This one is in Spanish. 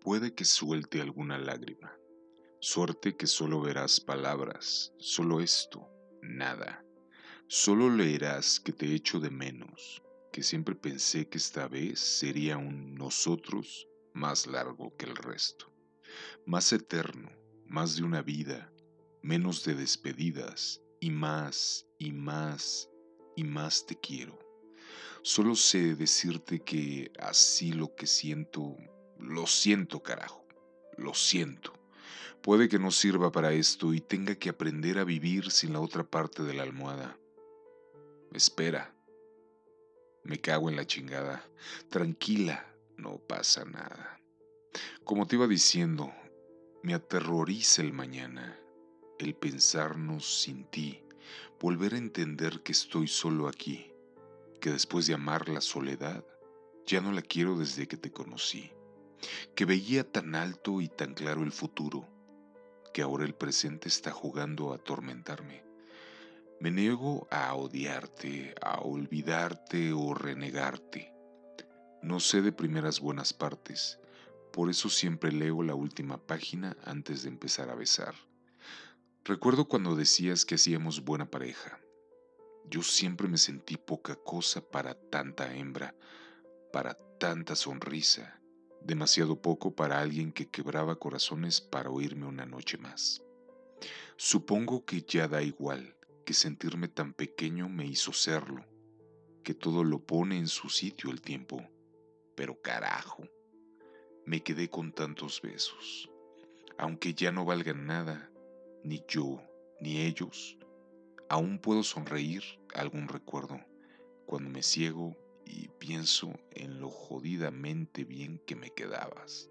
puede que suelte alguna lágrima. Suerte que solo verás palabras, solo esto, nada. Solo leerás que te echo de menos, que siempre pensé que esta vez sería un nosotros más largo que el resto, más eterno, más de una vida, menos de despedidas y más y más y más te quiero. Solo sé decirte que así lo que siento, lo siento carajo, lo siento. Puede que no sirva para esto y tenga que aprender a vivir sin la otra parte de la almohada. Espera. Me cago en la chingada. Tranquila, no pasa nada. Como te iba diciendo, me aterroriza el mañana, el pensarnos sin ti, volver a entender que estoy solo aquí, que después de amar la soledad, ya no la quiero desde que te conocí, que veía tan alto y tan claro el futuro, que ahora el presente está jugando a atormentarme. Me niego a odiarte, a olvidarte o renegarte. No sé de primeras buenas partes, por eso siempre leo la última página antes de empezar a besar. Recuerdo cuando decías que hacíamos buena pareja. Yo siempre me sentí poca cosa para tanta hembra, para tanta sonrisa, demasiado poco para alguien que quebraba corazones para oírme una noche más. Supongo que ya da igual que sentirme tan pequeño me hizo serlo, que todo lo pone en su sitio el tiempo, pero carajo, me quedé con tantos besos, aunque ya no valgan nada, ni yo, ni ellos, aún puedo sonreír algún recuerdo cuando me ciego y pienso en lo jodidamente bien que me quedabas.